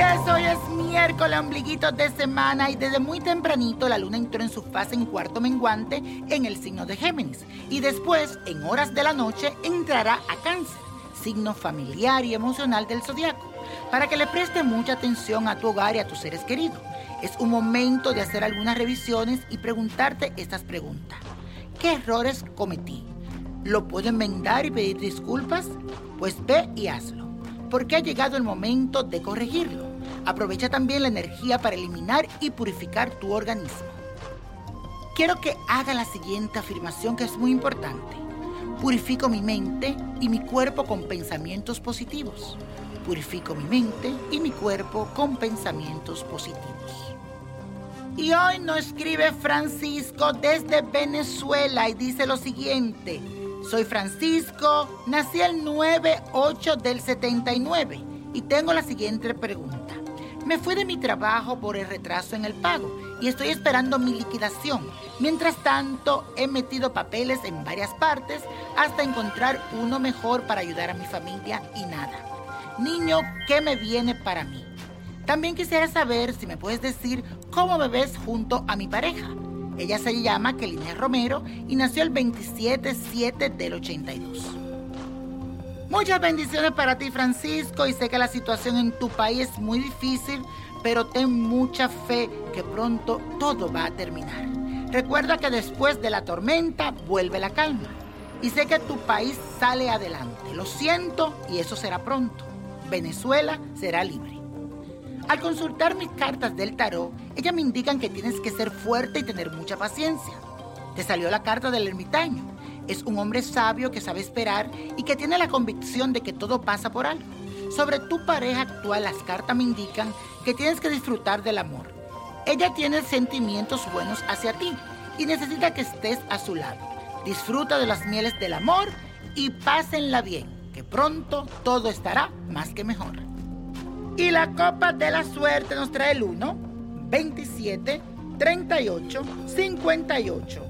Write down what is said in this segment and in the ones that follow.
Hoy es miércoles, ombliguitos de semana y desde muy tempranito la luna entró en su fase en cuarto menguante en el signo de Géminis y después, en horas de la noche, entrará a cáncer, signo familiar y emocional del zodiaco, para que le preste mucha atención a tu hogar y a tus seres queridos. Es un momento de hacer algunas revisiones y preguntarte estas preguntas. ¿Qué errores cometí? ¿Lo puedo enmendar y pedir disculpas? Pues ve y hazlo porque ha llegado el momento de corregirlo. Aprovecha también la energía para eliminar y purificar tu organismo. Quiero que haga la siguiente afirmación que es muy importante. Purifico mi mente y mi cuerpo con pensamientos positivos. Purifico mi mente y mi cuerpo con pensamientos positivos. Y hoy nos escribe Francisco desde Venezuela y dice lo siguiente. Soy Francisco, nací el 9-8 del 79 y tengo la siguiente pregunta. Me fui de mi trabajo por el retraso en el pago y estoy esperando mi liquidación. Mientras tanto, he metido papeles en varias partes hasta encontrar uno mejor para ayudar a mi familia y nada. Niño, ¿qué me viene para mí? También quisiera saber si me puedes decir cómo me ves junto a mi pareja. Ella se llama Kelina Romero y nació el 27-7 del 82. Muchas bendiciones para ti, Francisco, y sé que la situación en tu país es muy difícil, pero ten mucha fe que pronto todo va a terminar. Recuerda que después de la tormenta vuelve la calma. Y sé que tu país sale adelante. Lo siento y eso será pronto. Venezuela será libre. Al consultar mis cartas del tarot, ellas me indican que tienes que ser fuerte y tener mucha paciencia. Te salió la carta del ermitaño. Es un hombre sabio que sabe esperar y que tiene la convicción de que todo pasa por algo. Sobre tu pareja actual, las cartas me indican que tienes que disfrutar del amor. Ella tiene sentimientos buenos hacia ti y necesita que estés a su lado. Disfruta de las mieles del amor y pásenla bien, que pronto todo estará más que mejor. Y la copa de la suerte nos trae el 1, 27, 38, 58,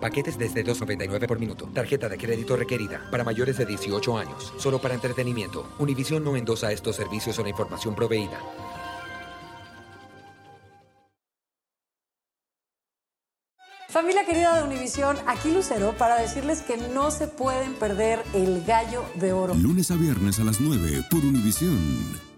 Paquetes desde 2.99 por minuto. Tarjeta de crédito requerida para mayores de 18 años. Solo para entretenimiento. Univision no endosa estos servicios o la información proveída. Familia querida de Univisión, aquí Lucero para decirles que no se pueden perder el gallo de oro. Lunes a viernes a las 9 por Univisión.